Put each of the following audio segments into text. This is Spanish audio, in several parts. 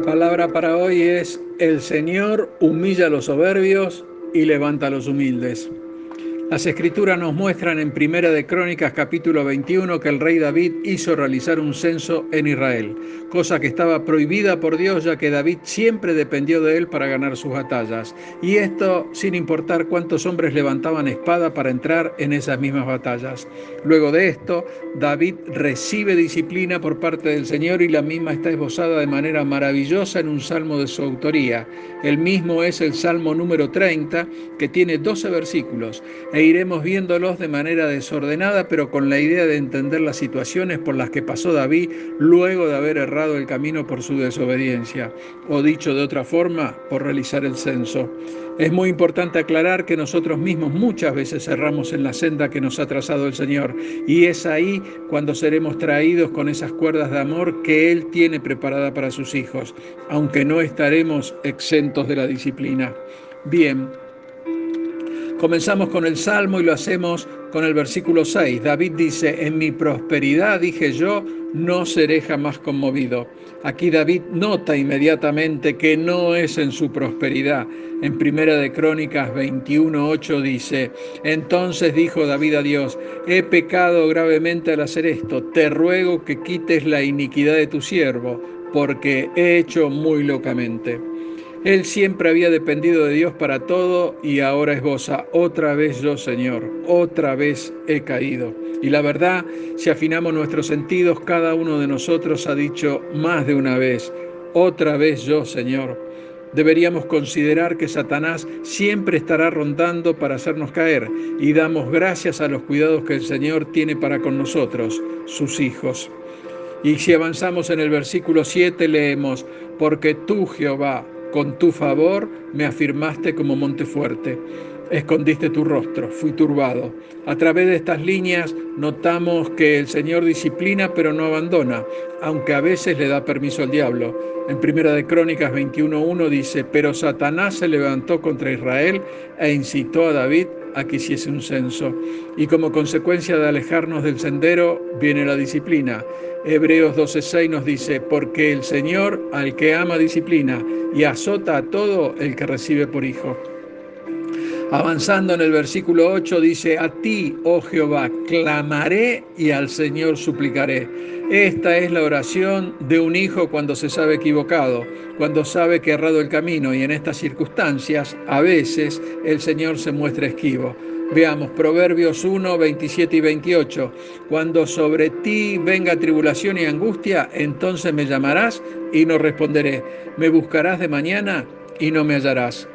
La palabra para hoy es, el Señor humilla a los soberbios y levanta a los humildes. Las escrituras nos muestran en Primera de Crónicas capítulo 21 que el rey David hizo realizar un censo en Israel, cosa que estaba prohibida por Dios ya que David siempre dependió de él para ganar sus batallas, y esto sin importar cuántos hombres levantaban espada para entrar en esas mismas batallas. Luego de esto, David recibe disciplina por parte del Señor y la misma está esbozada de manera maravillosa en un salmo de su autoría. El mismo es el Salmo número 30, que tiene 12 versículos iremos viéndolos de manera desordenada, pero con la idea de entender las situaciones por las que pasó David luego de haber errado el camino por su desobediencia, o dicho de otra forma, por realizar el censo. Es muy importante aclarar que nosotros mismos muchas veces erramos en la senda que nos ha trazado el Señor, y es ahí cuando seremos traídos con esas cuerdas de amor que Él tiene preparada para sus hijos, aunque no estaremos exentos de la disciplina. Bien, Comenzamos con el Salmo y lo hacemos con el versículo 6. David dice, en mi prosperidad dije yo, no seré jamás conmovido. Aquí David nota inmediatamente que no es en su prosperidad. En Primera de Crónicas 21:8 dice, entonces dijo David a Dios, he pecado gravemente al hacer esto, te ruego que quites la iniquidad de tu siervo, porque he hecho muy locamente. Él siempre había dependido de Dios para todo y ahora esboza, otra vez yo Señor, otra vez he caído. Y la verdad, si afinamos nuestros sentidos, cada uno de nosotros ha dicho más de una vez, otra vez yo Señor. Deberíamos considerar que Satanás siempre estará rondando para hacernos caer y damos gracias a los cuidados que el Señor tiene para con nosotros, sus hijos. Y si avanzamos en el versículo 7 leemos, porque tú Jehová, con tu favor me afirmaste como monte fuerte. Escondiste tu rostro, fui turbado. A través de estas líneas notamos que el Señor disciplina pero no abandona, aunque a veces le da permiso al diablo. En Primera de Crónicas 21.1 dice, pero Satanás se levantó contra Israel e incitó a David a que hiciese un censo. Y como consecuencia de alejarnos del sendero viene la disciplina. Hebreos 12:6 nos dice, porque el Señor al que ama disciplina y azota a todo el que recibe por hijo. Avanzando en el versículo 8 dice, a ti, oh Jehová, clamaré y al Señor suplicaré. Esta es la oración de un hijo cuando se sabe equivocado, cuando sabe que ha errado el camino y en estas circunstancias a veces el Señor se muestra esquivo. Veamos Proverbios 1, 27 y 28. Cuando sobre ti venga tribulación y angustia, entonces me llamarás y no responderé. Me buscarás de mañana y no me hallarás.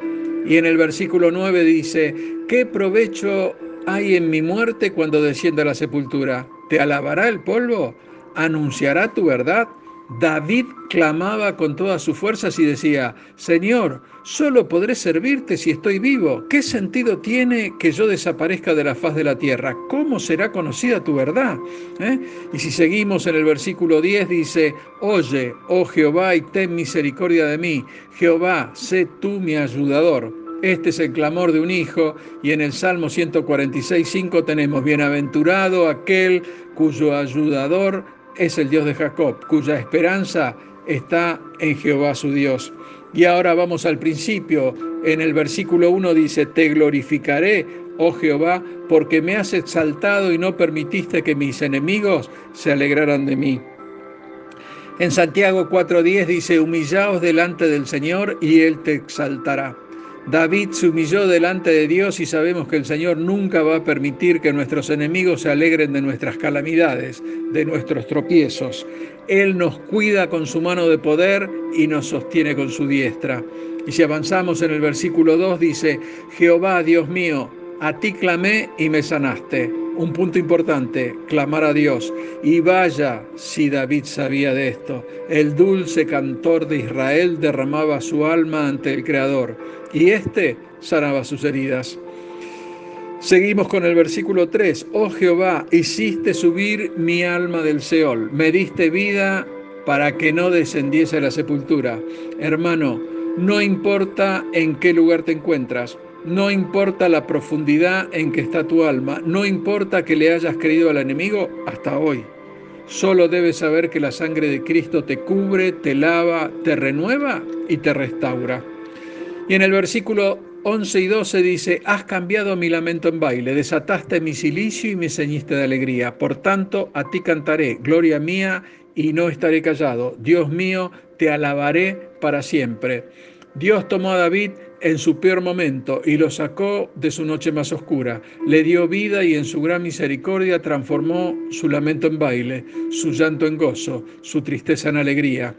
Y en el versículo 9 dice, ¿qué provecho hay en mi muerte cuando descienda a la sepultura? ¿Te alabará el polvo? ¿Anunciará tu verdad? David clamaba con todas sus fuerzas y decía, Señor, solo podré servirte si estoy vivo. ¿Qué sentido tiene que yo desaparezca de la faz de la tierra? ¿Cómo será conocida tu verdad? ¿Eh? Y si seguimos en el versículo 10 dice, Oye, oh Jehová, y ten misericordia de mí. Jehová, sé tú mi ayudador. Este es el clamor de un hijo y en el Salmo 146, 5 tenemos, Bienaventurado aquel cuyo ayudador es el Dios de Jacob, cuya esperanza está en Jehová su Dios. Y ahora vamos al principio. En el versículo 1 dice, te glorificaré, oh Jehová, porque me has exaltado y no permitiste que mis enemigos se alegraran de mí. En Santiago 4.10 dice, humillaos delante del Señor y Él te exaltará. David se humilló delante de Dios y sabemos que el Señor nunca va a permitir que nuestros enemigos se alegren de nuestras calamidades, de nuestros tropiezos. Él nos cuida con su mano de poder y nos sostiene con su diestra. Y si avanzamos en el versículo 2 dice, Jehová, Dios mío, a ti clamé y me sanaste. Un punto importante, clamar a Dios. Y vaya si David sabía de esto. El dulce cantor de Israel derramaba su alma ante el Creador y éste sanaba sus heridas. Seguimos con el versículo 3. Oh Jehová, hiciste subir mi alma del Seol, me diste vida para que no descendiese a la sepultura. Hermano, no importa en qué lugar te encuentras, no importa la profundidad en que está tu alma, no importa que le hayas creído al enemigo hasta hoy. Solo debes saber que la sangre de Cristo te cubre, te lava, te renueva y te restaura. Y en el versículo 11 y 12 dice, has cambiado mi lamento en baile, desataste mi silicio y me ceñiste de alegría. Por tanto, a ti cantaré, gloria mía, y no estaré callado. Dios mío, te alabaré para siempre. Dios tomó a David en su peor momento y lo sacó de su noche más oscura. Le dio vida y en su gran misericordia transformó su lamento en baile, su llanto en gozo, su tristeza en alegría.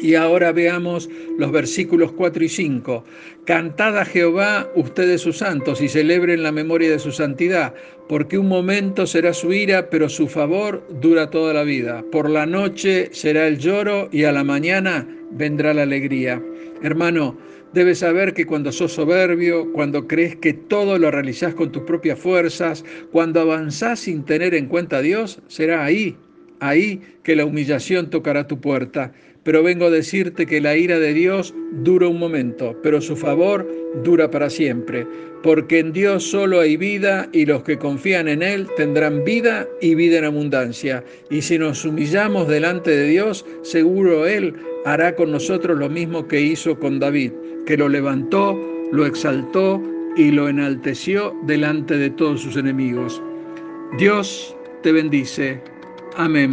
Y ahora veamos los versículos 4 y 5. Cantad a Jehová ustedes sus santos y celebren la memoria de su santidad, porque un momento será su ira, pero su favor dura toda la vida. Por la noche será el lloro y a la mañana vendrá la alegría. Hermano, debes saber que cuando sos soberbio, cuando crees que todo lo realizás con tus propias fuerzas, cuando avanzás sin tener en cuenta a Dios, será ahí, ahí que la humillación tocará tu puerta. Pero vengo a decirte que la ira de Dios dura un momento, pero su favor dura para siempre, porque en Dios solo hay vida y los que confían en Él tendrán vida y vida en abundancia. Y si nos humillamos delante de Dios, seguro Él hará con nosotros lo mismo que hizo con David, que lo levantó, lo exaltó y lo enalteció delante de todos sus enemigos. Dios te bendice. Amén.